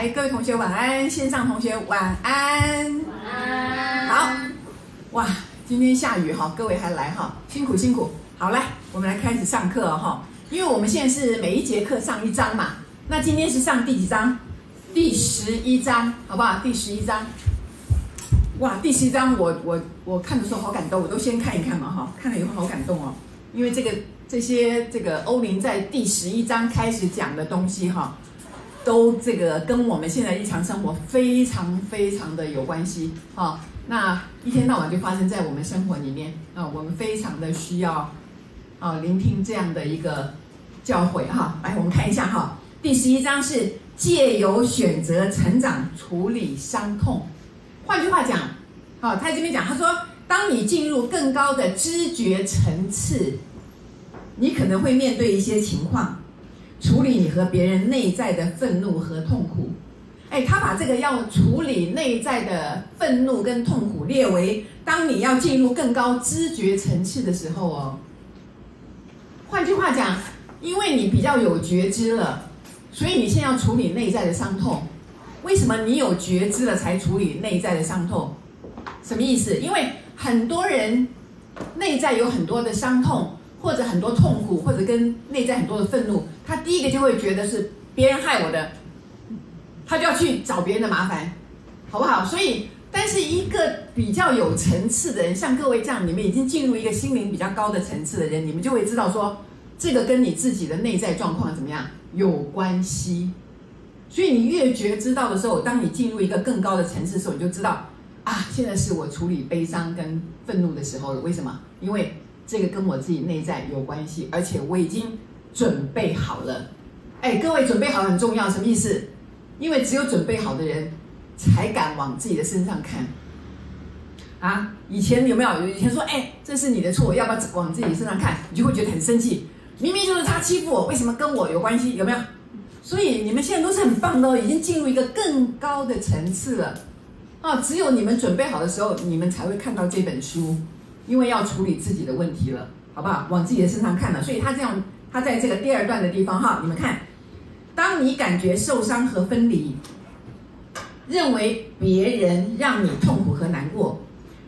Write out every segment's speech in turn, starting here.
来，各位同学晚安，线上同学晚安。晚安。好，哇，今天下雨哈，各位还来哈，辛苦辛苦。好，来，我们来开始上课哈，因为我们现在是每一节课上一章嘛，那今天是上第几章？第十一章，好不好？第十一章。哇，第十一章我我我看的时候好感动，我都先看一看嘛哈，看了以后好感动哦，因为这个这些这个欧林在第十一章开始讲的东西哈。都这个跟我们现在日常生活非常非常的有关系啊！那一天到晚就发生在我们生活里面啊，我们非常的需要啊聆听这样的一个教诲哈。来，我们看一下哈，第十一章是借由选择成长处理伤痛。换句话讲，好，他这边讲，他说，当你进入更高的知觉层次，你可能会面对一些情况。处理你和别人内在的愤怒和痛苦，哎，他把这个要处理内在的愤怒跟痛苦列为，当你要进入更高知觉层次的时候哦。换句话讲，因为你比较有觉知了，所以你现在要处理内在的伤痛。为什么你有觉知了才处理内在的伤痛？什么意思？因为很多人内在有很多的伤痛。或者很多痛苦，或者跟内在很多的愤怒，他第一个就会觉得是别人害我的，他就要去找别人的麻烦，好不好？所以，但是一个比较有层次的人，像各位这样，你们已经进入一个心灵比较高的层次的人，你们就会知道说，这个跟你自己的内在状况怎么样有关系。所以你越觉知道的时候，当你进入一个更高的层次的时候，你就知道啊，现在是我处理悲伤跟愤怒的时候了。为什么？因为。这个跟我自己内在有关系，而且我已经准备好了。哎，各位准备好很重要，什么意思？因为只有准备好的人，才敢往自己的身上看。啊，以前有没有？以前说，哎，这是你的错，要不要往自己身上看？你就会觉得很生气。明明就是他欺负我，为什么跟我有关系？有没有？所以你们现在都是很棒的，已经进入一个更高的层次了。啊，只有你们准备好的时候，你们才会看到这本书。因为要处理自己的问题了，好不好？往自己的身上看了，所以他这样，他在这个第二段的地方哈，你们看，当你感觉受伤和分离，认为别人让你痛苦和难过，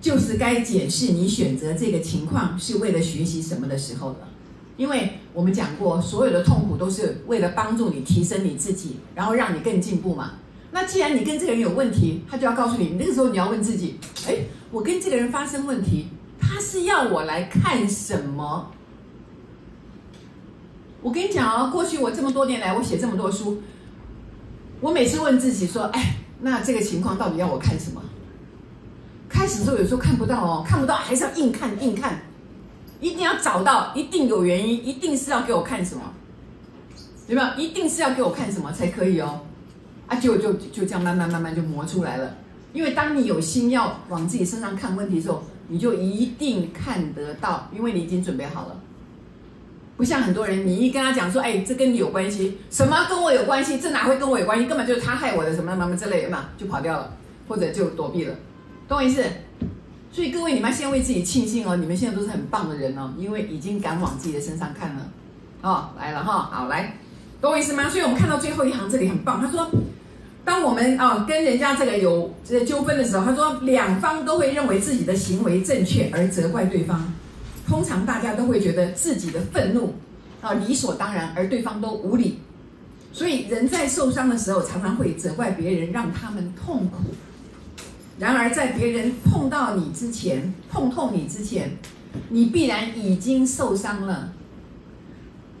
就是该检视你选择这个情况是为了学习什么的时候了。因为我们讲过，所有的痛苦都是为了帮助你提升你自己，然后让你更进步嘛。那既然你跟这个人有问题，他就要告诉你，那个时候你要问自己，哎，我跟这个人发生问题。他是要我来看什么？我跟你讲哦，过去我这么多年来，我写这么多书，我每次问自己说：“哎，那这个情况到底要我看什么？”开始的时候有时候看不到哦，看不到还是要硬看硬看，一定要找到，一定有原因，一定是要给我看什么，有没有？一定是要给我看什么才可以哦？啊，就就就这样慢慢慢慢就磨出来了。因为当你有心要往自己身上看问题的时候，你就一定看得到，因为你已经准备好了。不像很多人，你一跟他讲说：“哎，这跟你有关系？什么跟我有关系？这哪会跟我有关系？根本就是他害我的，什么什么之类的嘛，就跑掉了，或者就躲避了，懂我意思？所以各位，你们先为自己庆幸哦，你们现在都是很棒的人哦，因为已经敢往自己的身上看了。哦，来了哈，好来，懂我意思吗？所以我们看到最后一行，这里很棒，他说。当我们啊跟人家这个有这个纠纷的时候，他说两方都会认为自己的行为正确而责怪对方。通常大家都会觉得自己的愤怒啊理所当然，而对方都无理。所以人在受伤的时候，常常会责怪别人，让他们痛苦。然而在别人碰到你之前，碰痛你之前，你必然已经受伤了。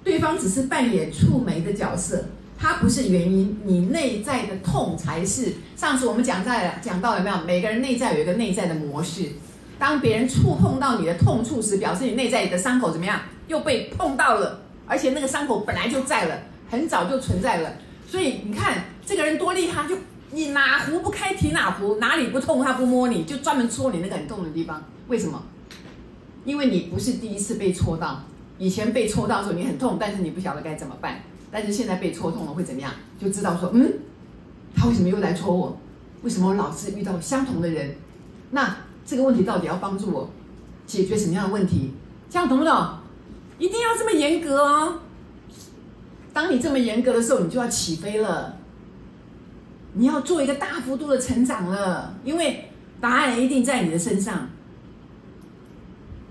对方只是扮演触媒的角色。它不是原因，你内在的痛才是。上次我们讲在讲到有没有？每个人内在有一个内在的模式。当别人触碰到你的痛处时，表示你内在的伤口怎么样？又被碰到了，而且那个伤口本来就在了，很早就存在了。所以你看这个人多厉害，就你哪壶不开提哪壶，哪里不痛他不摸你，就专门戳你那个很痛的地方。为什么？因为你不是第一次被戳到，以前被戳到的时候你很痛，但是你不晓得该怎么办。但是现在被戳痛了会怎么样？就知道说，嗯，他为什么又来戳我？为什么我老是遇到相同的人？那这个问题到底要帮助我解决什么样的问题？这样懂不懂？一定要这么严格哦！当你这么严格的时候，你就要起飞了。你要做一个大幅度的成长了，因为答案一定在你的身上。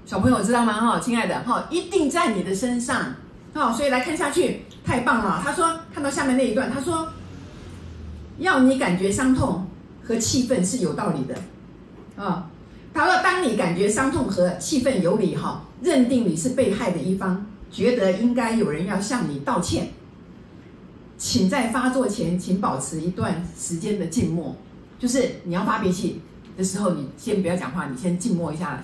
小朋友知道吗？哈，亲爱的，哈，一定在你的身上。好，所以来看下去，太棒了。他说，看到下面那一段，他说，要你感觉伤痛和气愤是有道理的。啊，他说，当你感觉伤痛和气愤有理，哈，认定你是被害的一方，觉得应该有人要向你道歉。请在发作前，请保持一段时间的静默。就是你要发脾气的时候，你先不要讲话，你先静默一下，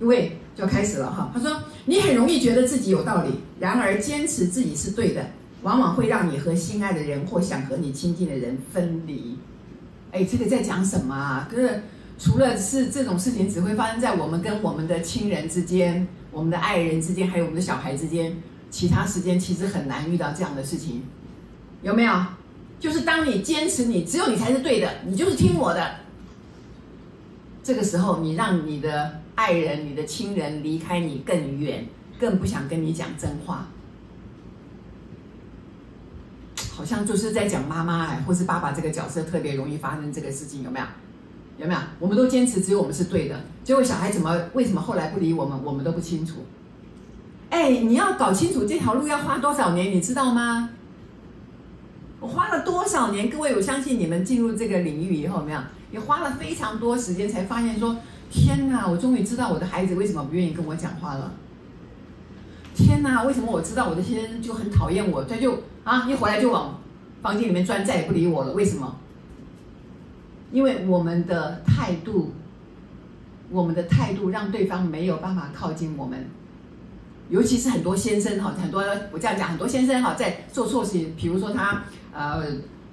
因为就要开始了哈。他说，你很容易觉得自己有道理，然而坚持自己是对的，往往会让你和心爱的人或想和你亲近的人分离。哎，这个在讲什么啊？可是除了是这种事情只会发生在我们跟我们的亲人之间、我们的爱人之间，还有我们的小孩之间，其他时间其实很难遇到这样的事情。有没有？就是当你坚持你只有你才是对的，你就是听我的。这个时候，你让你的爱人、你的亲人离开你更远，更不想跟你讲真话。好像就是在讲妈妈哎，或是爸爸这个角色特别容易发生这个事情，有没有？有没有？我们都坚持只有我们是对的，结果小孩怎么为什么后来不理我们，我们都不清楚。哎，你要搞清楚这条路要花多少年，你知道吗？我花了多少年？各位，我相信你们进入这个领域以后，有没有？也花了非常多时间，才发现说：天哪！我终于知道我的孩子为什么不愿意跟我讲话了。天哪！为什么我知道我的先生就很讨厌我？他就啊，一回来就往房间里面钻，再也不理我了。为什么？因为我们的态度，我们的态度让对方没有办法靠近我们。尤其是很多先生哈，很多我这样讲，很多先生哈，在做错事，比如说他呃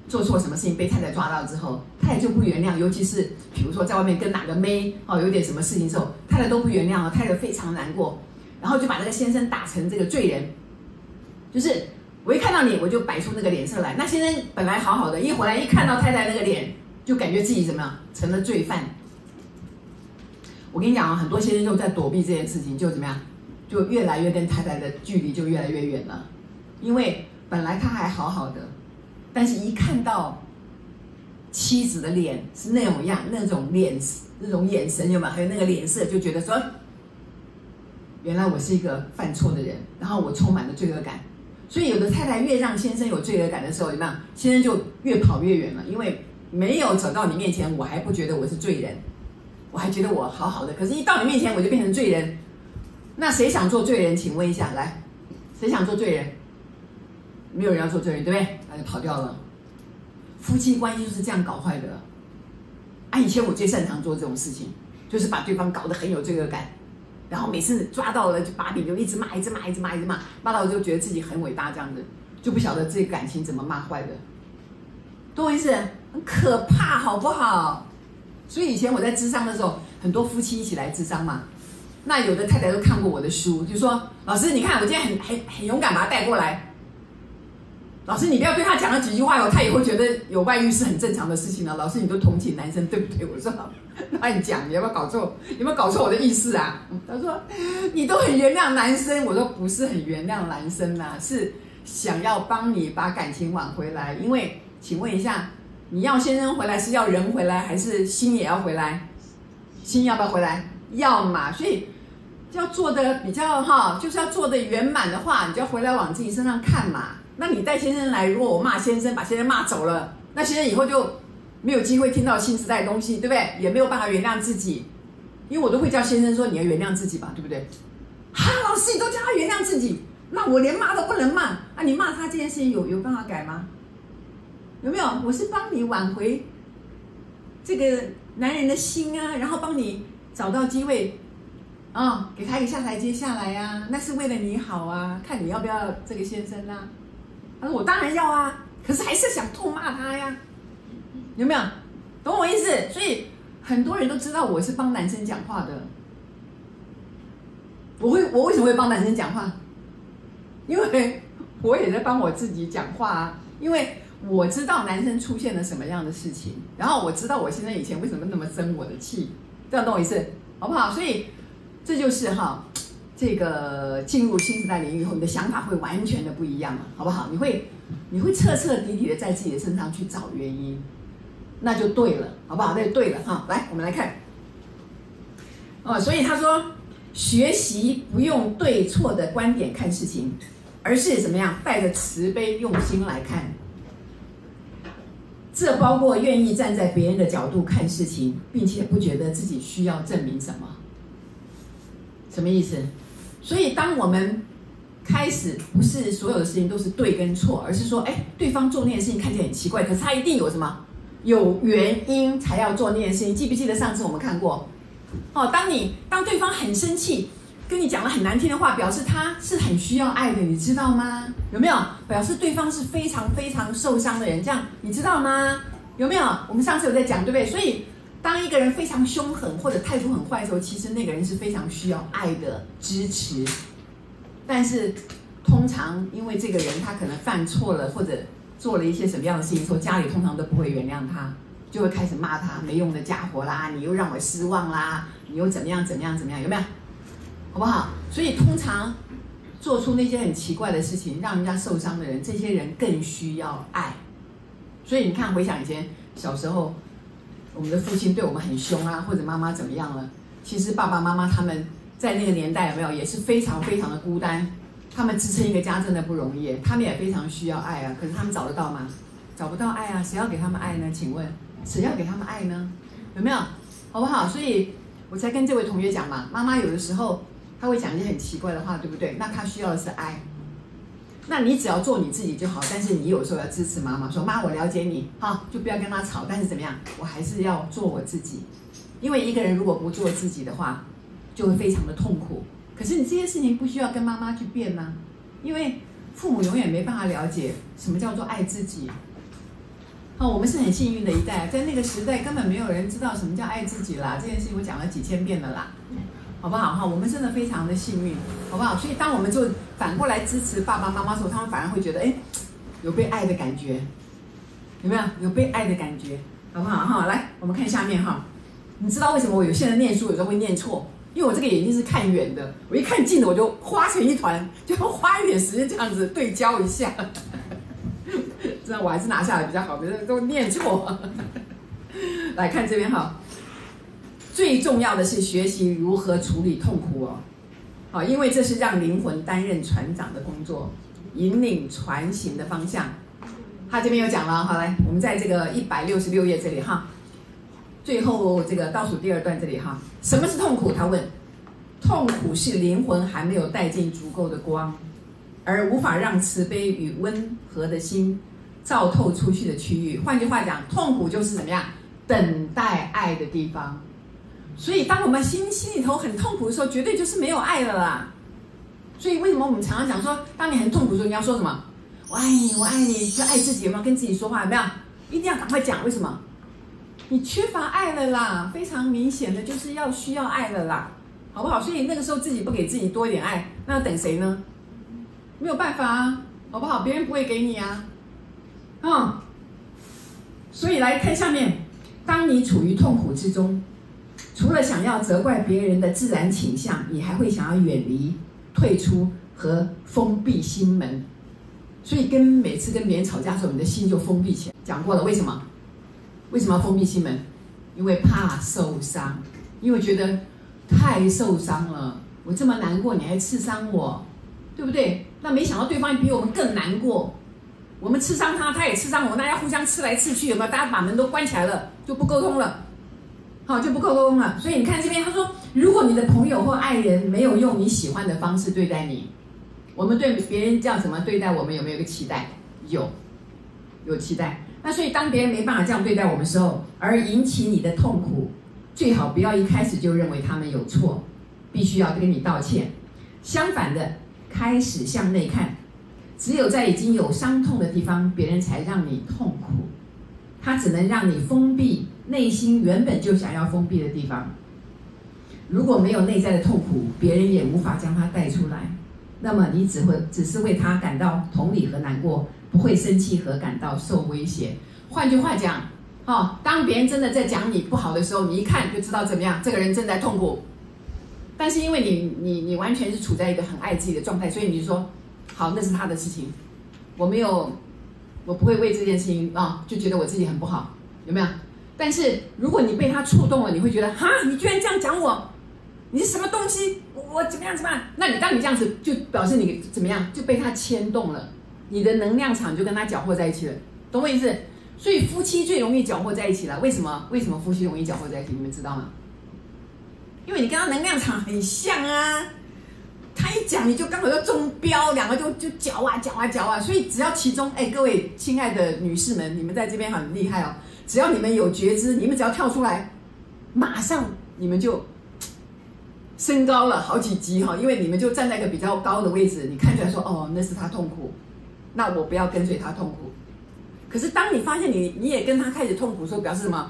做错什么事情被太太抓到之后，太太就不原谅。尤其是比如说在外面跟哪个妹哦有点什么事情之后，太太都不原谅了，太太非常难过，然后就把这个先生打成这个罪人。就是我一看到你，我就摆出那个脸色来。那先生本来好好的，一回来一看到太太那个脸，就感觉自己怎么样成了罪犯。我跟你讲啊，很多先生就在躲避这件事情，就怎么样？就越来越跟太太的距离就越来越远了，因为本来他还好好的，但是一看到妻子的脸是那种样，那种脸，那种眼神有没有？还有那个脸色，就觉得说，原来我是一个犯错的人，然后我充满了罪恶感。所以有的太太越让先生有罪恶感的时候，怎么样？先生就越跑越远了，因为没有走到你面前，我还不觉得我是罪人，我还觉得我好好的，可是一到你面前，我就变成罪人。那谁想做罪人？请问一下，来，谁想做罪人？没有人要做罪人，对不对？那就跑掉了。夫妻关系就是这样搞坏的。啊，以前我最擅长做这种事情，就是把对方搞得很有罪恶感，然后每次抓到了就把柄就一直骂，一直骂，一直骂，一直骂，骂到我就觉得自己很伟大，这样子就不晓得这个感情怎么骂坏的。懂我意思？很可怕，好不好？所以以前我在智商的时候，很多夫妻一起来智商嘛。那有的太太都看过我的书，就说：“老师，你看我今天很很很勇敢把他带过来。老师，你不要对他讲了几句话以后，他也会觉得有外遇是很正常的事情了。老师，你都同情男生对不对？”我说：“乱讲，你要不要搞错？有没有搞错我的意思啊？”他说：“你都很原谅男生。”我说：“不是很原谅男生呐，是想要帮你把感情挽回来。因为，请问一下，你要先生回来是要人回来，还是心也要回来？心要不要回来？要嘛，所以。”要做的比较哈，就是要做的圆满的话，你就要回来往自己身上看嘛。那你带先生来，如果我骂先生，把先生骂走了，那先生以后就没有机会听到新时代的东西，对不对？也没有办法原谅自己，因为我都会叫先生说，你要原谅自己吧，对不对？哈，老师，你都叫他原谅自己，那我连骂都不能骂啊！你骂他这件事情有有办法改吗？有没有？我是帮你挽回这个男人的心啊，然后帮你找到机会。啊、哦，给他一个下台阶下来呀、啊，那是为了你好啊，看你要不要这个先生啊。他说我当然要啊，可是还是想痛骂他呀，有没有？懂我意思？所以很多人都知道我是帮男生讲话的。我会，我为什么会帮男生讲话？因为我也在帮我自己讲话啊。因为我知道男生出现了什么样的事情，然后我知道我现在以前为什么那么生我的气，这样懂我意思？好不好？所以。这就是哈，这个进入新时代领域以后，你的想法会完全的不一样了，好不好？你会，你会彻彻底底的在自己的身上去找原因，那就对了，好不好？那就对了哈。来，我们来看。哦，所以他说，学习不用对错的观点看事情，而是怎么样带着慈悲用心来看。这包括愿意站在别人的角度看事情，并且不觉得自己需要证明什么。什么意思？所以当我们开始不是所有的事情都是对跟错，而是说，哎，对方做那件事情看起来很奇怪，可是他一定有什么有原因才要做那件事情。记不记得上次我们看过？哦，当你当对方很生气，跟你讲了很难听的话，表示他是很需要爱的，你知道吗？有没有？表示对方是非常非常受伤的人，这样你知道吗？有没有？我们上次有在讲，对不对？所以。当一个人非常凶狠或者态度很坏的时候，其实那个人是非常需要爱的支持。但是，通常因为这个人他可能犯错了，或者做了一些什么样的事情，说家里通常都不会原谅他，就会开始骂他没用的家伙啦，你又让我失望啦，你又怎么样怎么样怎么样，有没有？好不好？所以通常做出那些很奇怪的事情，让人家受伤的人，这些人更需要爱。所以你看，回想以前小时候。我们的父亲对我们很凶啊，或者妈妈怎么样了？其实爸爸妈妈他们在那个年代有没有也是非常非常的孤单，他们支撑一个家真的不容易，他们也非常需要爱啊。可是他们找得到吗？找不到爱啊，谁要给他们爱呢？请问谁要给他们爱呢？有没有？好不好？所以我才跟这位同学讲嘛，妈妈有的时候他会讲一些很奇怪的话，对不对？那他需要的是爱。那你只要做你自己就好，但是你有时候要支持妈妈，说妈，我了解你，好，就不要跟他吵。但是怎么样，我还是要做我自己，因为一个人如果不做自己的话，就会非常的痛苦。可是你这些事情不需要跟妈妈去辩呢，因为父母永远没办法了解什么叫做爱自己。好，我们是很幸运的一代，在那个时代根本没有人知道什么叫爱自己啦，这件事情我讲了几千遍了啦。好不好哈？我们真的非常的幸运，好不好？所以当我们就反过来支持爸爸妈妈的时候，他们反而会觉得，哎，有被爱的感觉，有没有？有被爱的感觉，好不好哈？来，我们看下面哈。你知道为什么我有些人念书有时候会念错？因为我这个眼睛是看远的，我一看近的我就花成一团，就要花一点时间这样子对焦一下。这样我还是拿下来比较好，别人都念错。来看这边哈。最重要的是学习如何处理痛苦哦，好，因为这是让灵魂担任船长的工作，引领船行的方向。他这边有讲了，好，来，我们在这个一百六十六页这里哈，最后这个倒数第二段这里哈，什么是痛苦？他问，痛苦是灵魂还没有带进足够的光，而无法让慈悲与温和的心照透出去的区域。换句话讲，痛苦就是怎么样？等待爱的地方。所以，当我们心心里头很痛苦的时候，绝对就是没有爱了啦。所以，为什么我们常常讲说，当你很痛苦的时候，你要说什么？我爱你，我爱你，就爱自己，有没有跟自己说话？有没有？一定要赶快讲。为什么？你缺乏爱了啦，非常明显的就是要需要爱了啦，好不好？所以那个时候自己不给自己多一点爱，那要等谁呢？没有办法啊，好不好？别人不会给你啊。嗯。所以来看下面，当你处于痛苦之中。除了想要责怪别人的自然倾向，你还会想要远离、退出和封闭心门。所以，跟每次跟别人吵架的时候，你的心就封闭起来。讲过了，为什么？为什么要封闭心门？因为怕受伤，因为觉得太受伤了。我这么难过，你还刺伤我，对不对？那没想到对方比我们更难过。我们刺伤他，他也刺伤我们，大家互相刺来刺去，有没有？大家把门都关起来了，就不沟通了。好，就不沟通了。所以你看这边，他说，如果你的朋友或爱人没有用你喜欢的方式对待你，我们对别人叫什么对待我们？有没有一个期待？有，有期待。那所以当别人没办法这样对待我们的时候，而引起你的痛苦，最好不要一开始就认为他们有错，必须要跟你道歉。相反的，开始向内看，只有在已经有伤痛的地方，别人才让你痛苦。他只能让你封闭内心原本就想要封闭的地方。如果没有内在的痛苦，别人也无法将它带出来。那么你只会只是为他感到同理和难过，不会生气和感到受威胁。换句话讲，哦，当别人真的在讲你不好的时候，你一看就知道怎么样，这个人正在痛苦。但是因为你你你完全是处在一个很爱自己的状态，所以你就说，好，那是他的事情，我没有。我不会为这件事情啊，就觉得我自己很不好，有没有？但是如果你被他触动了，你会觉得哈，你居然这样讲我，你是什么东西？我怎么样怎么样？那你当你这样子，就表示你怎么样就被他牵动了，你的能量场就跟他搅和在一起了，懂我意思？所以夫妻最容易搅和在一起了。为什么？为什么夫妻容易搅和在一起？你们知道吗？因为你跟他能量场很像啊。他一讲，你就刚好要中标，两个就就搅啊搅啊搅啊。所以只要其中，哎，各位亲爱的女士们，你们在这边很厉害哦。只要你们有觉知，你们只要跳出来，马上你们就升高了好几级哈。因为你们就站在一个比较高的位置，你看起来说，哦，那是他痛苦，那我不要跟随他痛苦。可是当你发现你你也跟他开始痛苦的时候，表示什么？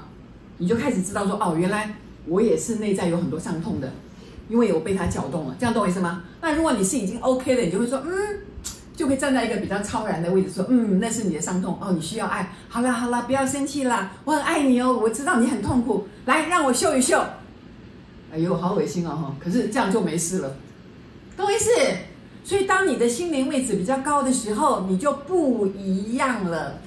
你就开始知道说，哦，原来我也是内在有很多伤痛的。因为我被他搅动了，这样懂我意思吗？那如果你是已经 OK 了，你就会说，嗯，就会站在一个比较超然的位置说，嗯，那是你的伤痛哦，你需要爱。好了好了，不要生气啦，我很爱你哦，我知道你很痛苦，来让我秀一秀。哎呦，好恶心哦哈！可是这样就没事了，懂我意思？所以当你的心灵位置比较高的时候，你就不一样了。